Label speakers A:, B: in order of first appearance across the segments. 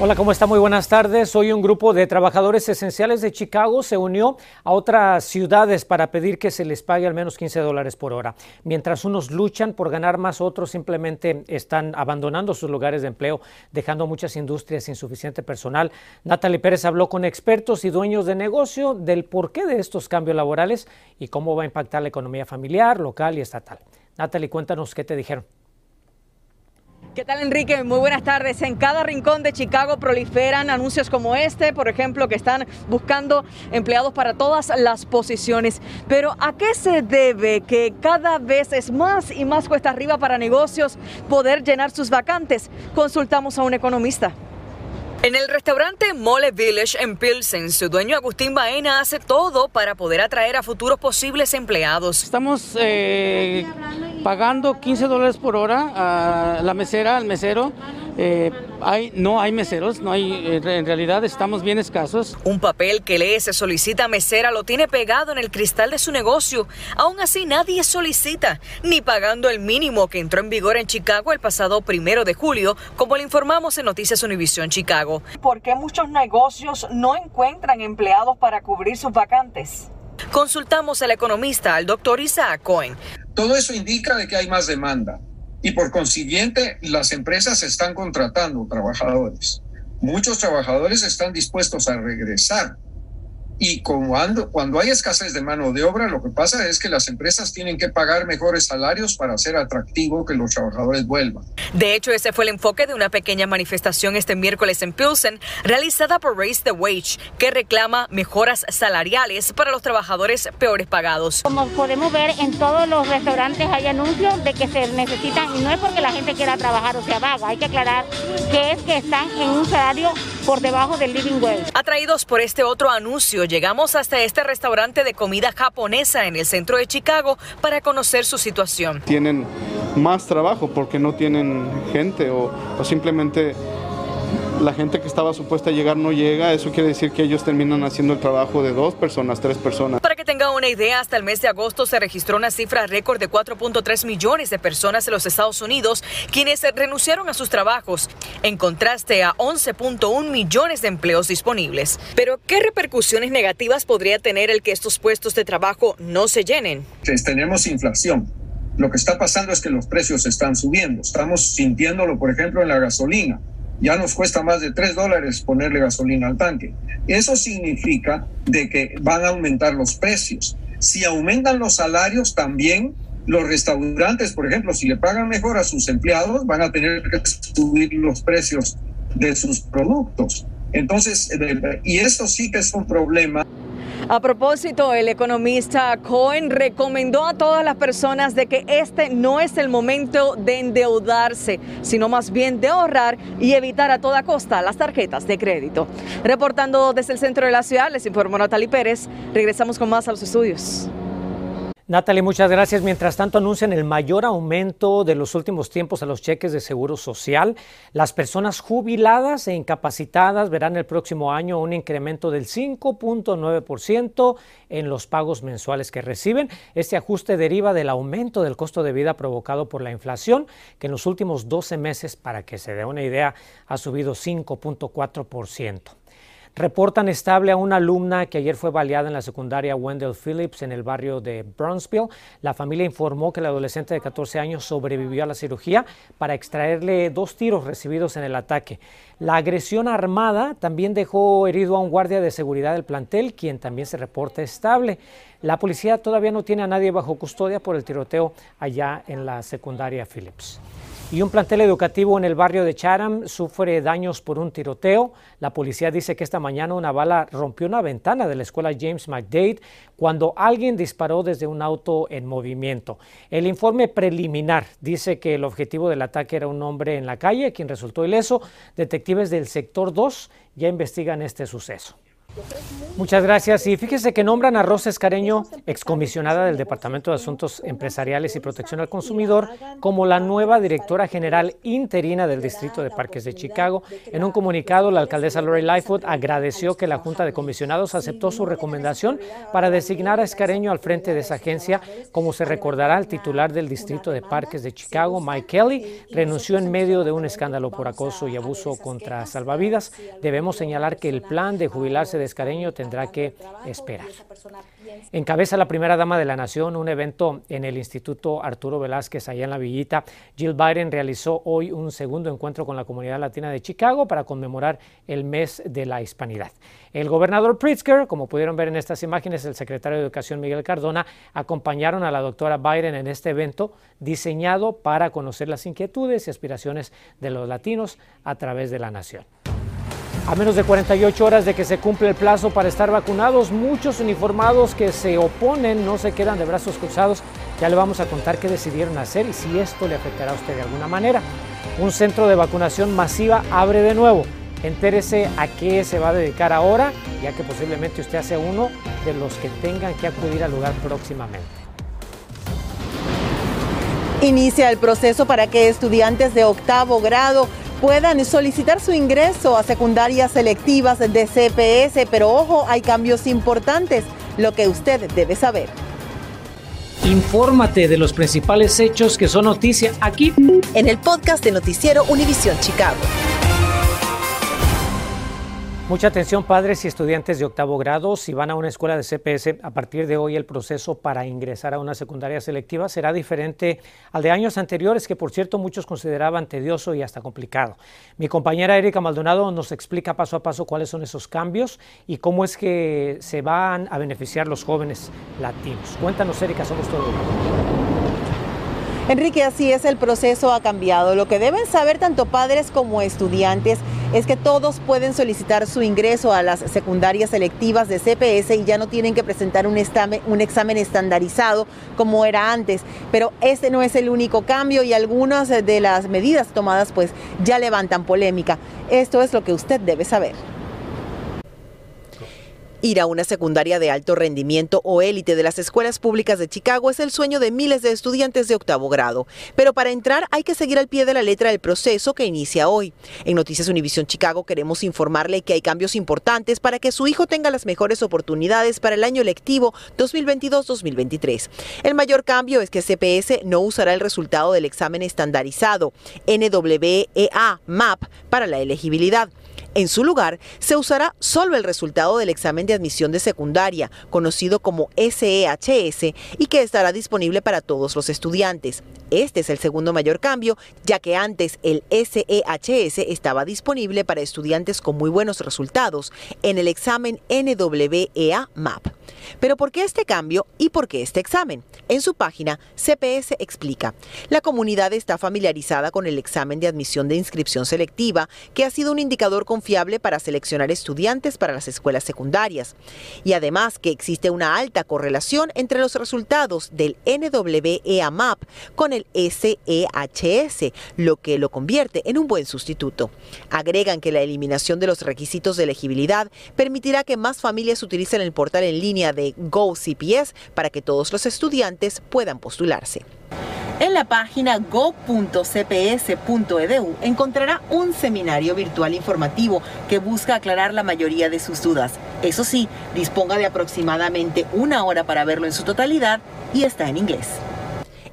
A: Hola, ¿cómo está? Muy buenas tardes. Hoy un grupo de trabajadores esenciales de Chicago se unió a otras ciudades para pedir que se les pague al menos 15 dólares por hora. Mientras unos luchan por ganar más, otros simplemente están abandonando sus lugares de empleo, dejando muchas industrias sin suficiente personal. Natalie Pérez habló con expertos y dueños de negocio del porqué de estos cambios laborales y cómo va a impactar la economía familiar, local y estatal. Natalie, cuéntanos qué te dijeron.
B: ¿Qué tal Enrique? Muy buenas tardes. En cada rincón de Chicago proliferan anuncios como este, por ejemplo, que están buscando empleados para todas las posiciones. Pero ¿a qué se debe que cada vez es más y más cuesta arriba para negocios poder llenar sus vacantes? Consultamos a un economista. En el restaurante Mole Village en Pilsen, su dueño Agustín Baena hace todo para poder atraer a futuros posibles empleados.
C: Estamos eh, pagando 15 dólares por hora a la mesera, al mesero. Eh, hay, no hay meseros, no hay, eh, en realidad estamos bien escasos.
B: Un papel que lee se solicita mesera lo tiene pegado en el cristal de su negocio. Aún así nadie solicita, ni pagando el mínimo que entró en vigor en Chicago el pasado primero de julio, como le informamos en Noticias Univisión Chicago. ¿Por qué muchos negocios no encuentran empleados para cubrir sus vacantes? Consultamos al economista, al doctor Isaac Cohen.
D: Todo eso indica de que hay más demanda y por consiguiente las empresas están contratando trabajadores. Muchos trabajadores están dispuestos a regresar y cuando, cuando hay escasez de mano de obra, lo que pasa es que las empresas tienen que pagar mejores salarios para hacer atractivo que los trabajadores vuelvan.
B: De hecho, ese fue el enfoque de una pequeña manifestación este miércoles en Pilsen, realizada por Raise the Wage, que reclama mejoras salariales para los trabajadores peores pagados.
E: Como podemos ver, en todos los restaurantes hay anuncios de que se necesitan, y no es porque la gente quiera trabajar o sea vaga, hay que aclarar que es que están en un salario por debajo del living wage.
B: Atraídos por este otro anuncio, llegamos hasta este restaurante de comida japonesa en el centro de Chicago para conocer su situación.
F: Tienen más trabajo porque no tienen gente o, simplemente la gente que estaba supuesta a llegar no llega, eso quiere decir que ellos terminan haciendo el trabajo de dos personas, tres personas.
B: Tenga una idea, hasta el mes de agosto se registró una cifra récord de 4.3 millones de personas en los Estados Unidos quienes renunciaron a sus trabajos, en contraste a 11.1 millones de empleos disponibles. Pero, ¿qué repercusiones negativas podría tener el que estos puestos de trabajo no se llenen?
D: Tenemos inflación. Lo que está pasando es que los precios están subiendo. Estamos sintiéndolo, por ejemplo, en la gasolina ya nos cuesta más de 3 dólares ponerle gasolina al tanque. Eso significa de que van a aumentar los precios. Si aumentan los salarios, también los restaurantes, por ejemplo, si le pagan mejor a sus empleados, van a tener que subir los precios de sus productos. Entonces, y esto sí que es un problema.
B: A propósito, el economista Cohen recomendó a todas las personas de que este no es el momento de endeudarse, sino más bien de ahorrar y evitar a toda costa las tarjetas de crédito. Reportando desde el centro de la ciudad, les informó Natalie Pérez. Regresamos con más a los estudios.
A: Natalie, muchas gracias. Mientras tanto, anuncian el mayor aumento de los últimos tiempos a los cheques de seguro social. Las personas jubiladas e incapacitadas verán el próximo año un incremento del 5.9% en los pagos mensuales que reciben. Este ajuste deriva del aumento del costo de vida provocado por la inflación, que en los últimos 12 meses, para que se dé una idea, ha subido 5.4%. Reportan estable a una alumna que ayer fue baleada en la secundaria Wendell Phillips en el barrio de Brownsville. La familia informó que el adolescente de 14 años sobrevivió a la cirugía para extraerle dos tiros recibidos en el ataque. La agresión armada también dejó herido a un guardia de seguridad del plantel, quien también se reporta estable. La policía todavía no tiene a nadie bajo custodia por el tiroteo allá en la secundaria Phillips. Y un plantel educativo en el barrio de Chatham sufre daños por un tiroteo. La policía dice que esta mañana una bala rompió una ventana de la escuela James McDade cuando alguien disparó desde un auto en movimiento. El informe preliminar dice que el objetivo del ataque era un hombre en la calle, quien resultó ileso. Detectives del sector 2 ya investigan este suceso. Muchas gracias. Y fíjese que nombran a Rosa Escareño, excomisionada del Departamento de Asuntos Empresariales y Protección al Consumidor, como la nueva directora general interina del Distrito de Parques de Chicago. En un comunicado, la alcaldesa Lori Lightfoot agradeció que la Junta de Comisionados aceptó su recomendación para designar a Escareño al frente de esa agencia. Como se recordará, el titular del Distrito de Parques de Chicago, Mike Kelly, renunció en medio de un escándalo por acoso y abuso contra salvavidas. Debemos señalar que el plan de jubilarse de Escareño tendrá que esperar. Encabeza la primera dama de la nación un evento en el Instituto Arturo Velázquez, allá en la Villita. Jill Biden realizó hoy un segundo encuentro con la comunidad latina de Chicago para conmemorar el mes de la hispanidad. El gobernador Pritzker, como pudieron ver en estas imágenes, el secretario de Educación Miguel Cardona, acompañaron a la doctora Biden en este evento diseñado para conocer las inquietudes y aspiraciones de los latinos a través de la nación. A menos de 48 horas de que se cumple el plazo para estar vacunados, muchos uniformados que se oponen no se quedan de brazos cruzados. Ya le vamos a contar qué decidieron hacer y si esto le afectará a usted de alguna manera. Un centro de vacunación masiva abre de nuevo. Entérese a qué se va a dedicar ahora, ya que posiblemente usted sea uno de los que tengan que acudir al lugar próximamente.
G: Inicia el proceso para que estudiantes de octavo grado puedan solicitar su ingreso a secundarias selectivas de CPS, pero ojo, hay cambios importantes, lo que usted debe saber.
A: Infórmate de los principales hechos que son noticia aquí
G: en el podcast de Noticiero Univisión Chicago.
A: Mucha atención padres y estudiantes de octavo grado. Si van a una escuela de CPS, a partir de hoy el proceso para ingresar a una secundaria selectiva será diferente al de años anteriores, que por cierto muchos consideraban tedioso y hasta complicado. Mi compañera Erika Maldonado nos explica paso a paso cuáles son esos cambios y cómo es que se van a beneficiar los jóvenes latinos. Cuéntanos Erika, somos todos.
G: Enrique, así es, el proceso ha cambiado. Lo que deben saber tanto padres como estudiantes es que todos pueden solicitar su ingreso a las secundarias selectivas de CPS y ya no tienen que presentar un, un examen estandarizado como era antes. Pero este no es el único cambio y algunas de las medidas tomadas pues ya levantan polémica. Esto es lo que usted debe saber. Ir a una secundaria de alto rendimiento o élite de las escuelas públicas de Chicago es el sueño de miles de estudiantes de octavo grado. Pero para entrar hay que seguir al pie de la letra el proceso que inicia hoy. En Noticias Univisión Chicago queremos informarle que hay cambios importantes para que su hijo tenga las mejores oportunidades para el año lectivo 2022-2023. El mayor cambio es que CPS no usará el resultado del examen estandarizado NWEA MAP para la elegibilidad. En su lugar, se usará solo el resultado del examen de admisión de secundaria, conocido como SEHS, y que estará disponible para todos los estudiantes. Este es el segundo mayor cambio, ya que antes el SEHS estaba disponible para estudiantes con muy buenos resultados en el examen NWEA MAP. Pero ¿por qué este cambio y por qué este examen? En su página, CPS explica, la comunidad está familiarizada con el examen de admisión de inscripción selectiva, que ha sido un indicador confiable para seleccionar estudiantes para las escuelas secundarias. Y además que existe una alta correlación entre los resultados del NWEA MAP con el SEHS, lo que lo convierte en un buen sustituto. Agregan que la eliminación de los requisitos de elegibilidad permitirá que más familias utilicen el portal en línea de GoCPS para que todos los estudiantes puedan postularse. En la página go.cps.edu encontrará un seminario virtual informativo que busca aclarar la mayoría de sus dudas. Eso sí, disponga de aproximadamente una hora para verlo en su totalidad y está en inglés.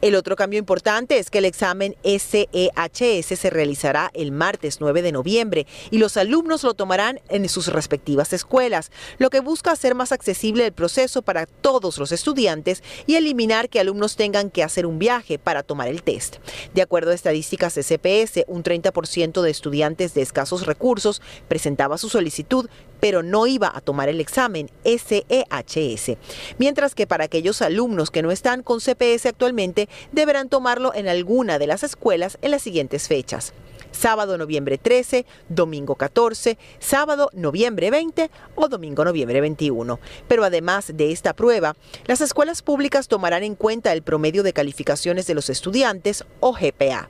G: El otro cambio importante es que el examen SEHS se realizará el martes 9 de noviembre y los alumnos lo tomarán en sus respectivas escuelas, lo que busca hacer más accesible el proceso para todos los estudiantes y eliminar que alumnos tengan que hacer un viaje para tomar el test. De acuerdo a estadísticas de CPS, un 30% de estudiantes de escasos recursos presentaba su solicitud pero no iba a tomar el examen SEHS. Mientras que para aquellos alumnos que no están con CPS actualmente, deberán tomarlo en alguna de las escuelas en las siguientes fechas sábado noviembre 13, domingo 14, sábado noviembre 20 o domingo noviembre 21. Pero además de esta prueba, las escuelas públicas tomarán en cuenta el promedio de calificaciones de los estudiantes o GPA.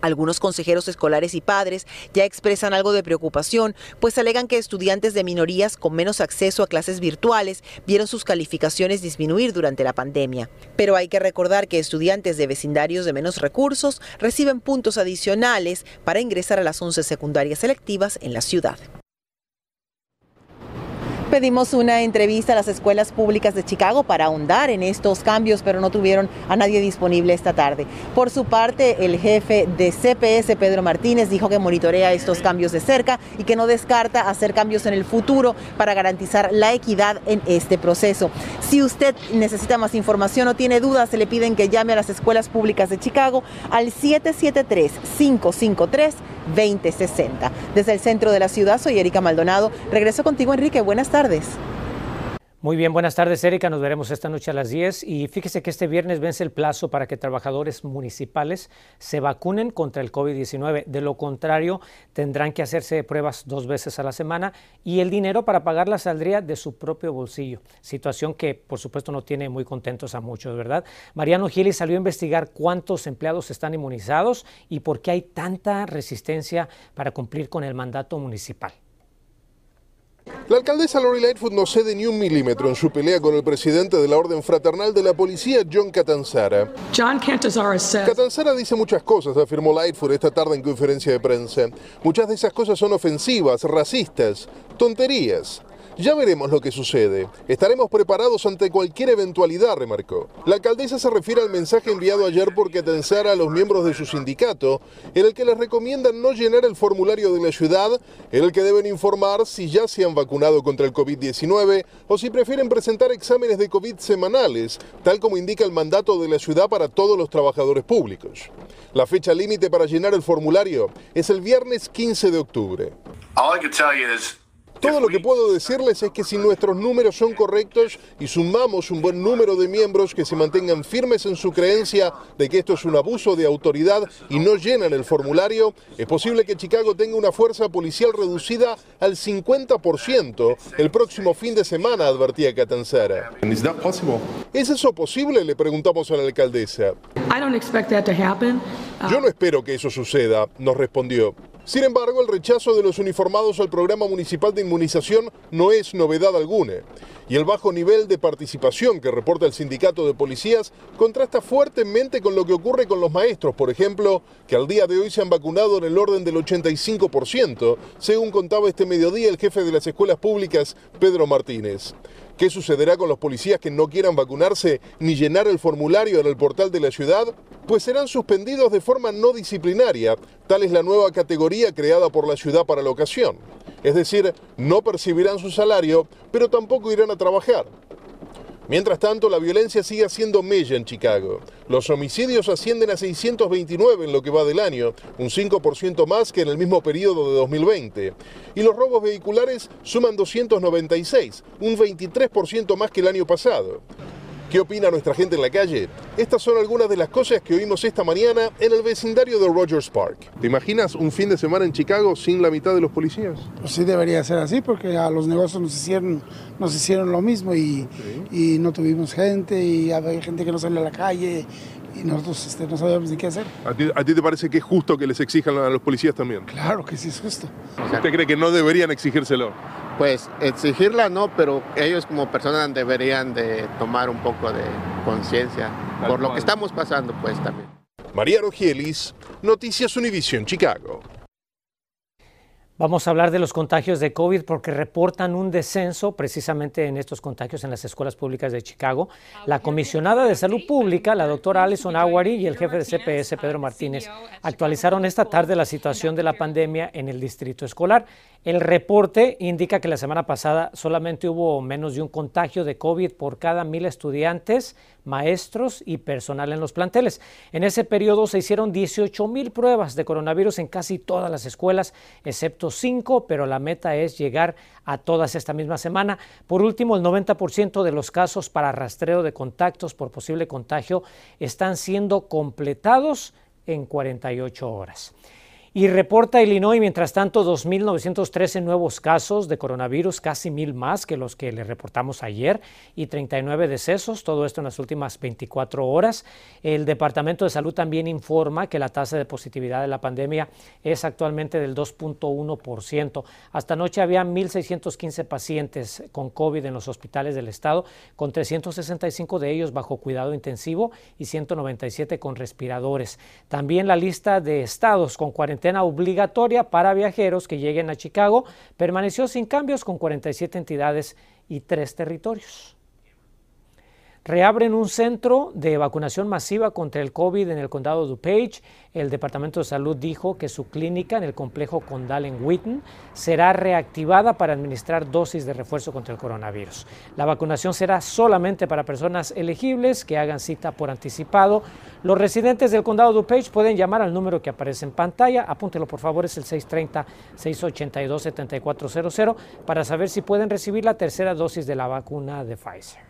G: Algunos consejeros escolares y padres ya expresan algo de preocupación, pues alegan que estudiantes de minorías con menos acceso a clases virtuales vieron sus calificaciones disminuir durante la pandemia. Pero hay que recordar que estudiantes de vecindarios de menos recursos reciben puntos adicionales para ingresar a las 11 secundarias selectivas en la ciudad. Pedimos una entrevista a las escuelas públicas de Chicago para ahondar en estos cambios, pero no tuvieron a nadie disponible esta tarde. Por su parte, el jefe de CPS, Pedro Martínez, dijo que monitorea estos cambios de cerca y que no descarta hacer cambios en el futuro para garantizar la equidad en este proceso. Si usted necesita más información o tiene dudas, se le piden que llame a las escuelas públicas de Chicago al 773 553 2060. Desde el centro de la ciudad, soy Erika Maldonado. Regreso contigo, Enrique. Buenas tardes.
A: Muy bien, buenas tardes, Erika. Nos veremos esta noche a las 10. Y fíjese que este viernes vence el plazo para que trabajadores municipales se vacunen contra el COVID-19. De lo contrario, tendrán que hacerse pruebas dos veces a la semana y el dinero para pagarla saldría de su propio bolsillo. Situación que, por supuesto, no tiene muy contentos a muchos, ¿verdad? Mariano Gili salió a investigar cuántos empleados están inmunizados y por qué hay tanta resistencia para cumplir con el mandato municipal.
H: La alcaldesa Lori Lightfoot no cede ni un milímetro en su pelea con el presidente de la Orden Fraternal de la Policía, John Catanzara.
I: John
H: Catanzara dice muchas cosas, afirmó Lightfoot esta tarde en conferencia de prensa. Muchas de esas cosas son ofensivas, racistas, tonterías. Ya veremos lo que sucede. Estaremos preparados ante cualquier eventualidad, remarcó. La alcaldesa se refiere al mensaje enviado ayer por Catanzara a los miembros de su sindicato, en el que les recomiendan no llenar el formulario de la ciudad, en el que deben informar si ya se han vacunado contra el COVID-19 o si prefieren presentar exámenes de COVID semanales, tal como indica el mandato de la ciudad para todos los trabajadores públicos. La fecha límite para llenar el formulario es el viernes 15 de octubre. Todo lo que puedo decirles es que si nuestros números son correctos y sumamos un buen número de miembros que se mantengan firmes en su creencia de que esto es un abuso de autoridad y no llenan el formulario, es posible que Chicago tenga una fuerza policial reducida al 50% el próximo fin de semana, advertía Catanzara. ¿Es eso posible? Le preguntamos a la alcaldesa. Yo no espero que eso suceda, nos respondió. Sin embargo, el rechazo de los uniformados al programa municipal de inmunización no es novedad alguna. Y el bajo nivel de participación que reporta el sindicato de policías contrasta fuertemente con lo que ocurre con los maestros, por ejemplo, que al día de hoy se han vacunado en el orden del 85%, según contaba este mediodía el jefe de las escuelas públicas, Pedro Martínez. ¿Qué sucederá con los policías que no quieran vacunarse ni llenar el formulario en el portal de la ciudad? Pues serán suspendidos de forma no disciplinaria, tal es la nueva categoría creada por la ciudad para la ocasión. Es decir, no percibirán su salario, pero tampoco irán a trabajar. Mientras tanto, la violencia sigue haciendo mella en Chicago. Los homicidios ascienden a 629 en lo que va del año, un 5% más que en el mismo periodo de 2020. Y los robos vehiculares suman 296, un 23% más que el año pasado. ¿Qué opina nuestra gente en la calle? Estas son algunas de las cosas que oímos esta mañana en el vecindario de Rogers Park. ¿Te imaginas un fin de semana en Chicago sin la mitad de los policías?
J: Pues sí debería ser así porque a los negocios nos hicieron, nos hicieron lo mismo y, y no tuvimos gente y había gente que no sale a la calle y nosotros este, no sabíamos ni qué hacer.
H: ¿A ti, ¿A ti, te parece que es justo que les exijan a los policías también?
J: Claro que sí es justo.
H: ¿Usted cree que no deberían exigírselo?
K: Pues exigirla no, pero ellos como personas deberían de tomar un poco de conciencia por lo que estamos pasando pues también.
H: Mariano Gielis, Noticias Univision, Chicago.
A: Vamos a hablar de los contagios de COVID porque reportan un descenso precisamente en estos contagios en las escuelas públicas de Chicago. La comisionada de salud pública, la doctora Alison Awari, y el jefe de CPS, Pedro Martínez, actualizaron esta tarde la situación de la pandemia en el distrito escolar. El reporte indica que la semana pasada solamente hubo menos de un contagio de COVID por cada mil estudiantes, maestros y personal en los planteles. En ese periodo se hicieron 18 mil pruebas de coronavirus en casi todas las escuelas, excepto cinco, pero la meta es llegar a todas esta misma semana. Por último, el 90% de los casos para rastreo de contactos por posible contagio están siendo completados en 48 horas. Y reporta Illinois, mientras tanto, 2.913 nuevos casos de coronavirus, casi mil más que los que le reportamos ayer, y 39 decesos, todo esto en las últimas 24 horas. El Departamento de Salud también informa que la tasa de positividad de la pandemia es actualmente del 2.1%. Hasta anoche había 1.615 pacientes con COVID en los hospitales del estado, con 365 de ellos bajo cuidado intensivo y 197 con respiradores. También la lista de estados con cuarentena obligatoria para viajeros que lleguen a Chicago permaneció sin cambios con 47 entidades y tres territorios reabren un centro de vacunación masiva contra el COVID en el condado DuPage. El Departamento de Salud dijo que su clínica en el complejo condal en Wheaton será reactivada para administrar dosis de refuerzo contra el coronavirus. La vacunación será solamente para personas elegibles que hagan cita por anticipado. Los residentes del condado DuPage pueden llamar al número que aparece en pantalla. Apúntelo por favor, es el 630-682-7400 para saber si pueden recibir la tercera dosis de la vacuna de Pfizer.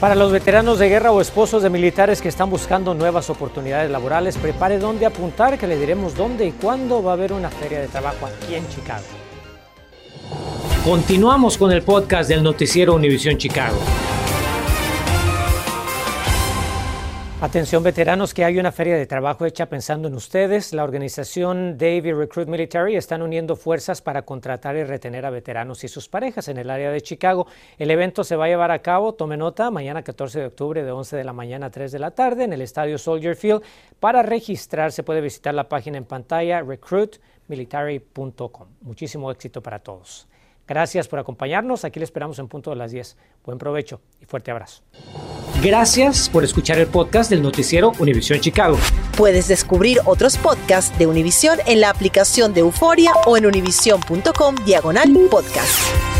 A: Para los veteranos de guerra o esposos de militares que están buscando nuevas oportunidades laborales, prepare dónde apuntar, que le diremos dónde y cuándo va a haber una feria de trabajo aquí en Chicago. Continuamos con el podcast del noticiero Univisión Chicago. Atención veteranos, que hay una feria de trabajo hecha pensando en ustedes. La organización Davy Recruit Military están uniendo fuerzas para contratar y retener a veteranos y sus parejas en el área de Chicago. El evento se va a llevar a cabo, tome nota, mañana 14 de octubre de 11 de la mañana a 3 de la tarde en el estadio Soldier Field. Para registrarse puede visitar la página en pantalla recruitmilitary.com. Muchísimo éxito para todos. Gracias por acompañarnos. Aquí le esperamos en punto de las 10. Buen provecho y fuerte abrazo. Gracias por escuchar el podcast del noticiero Univisión Chicago.
G: Puedes descubrir otros podcasts de Univisión en la aplicación de Euforia o en univision.com diagonal podcast.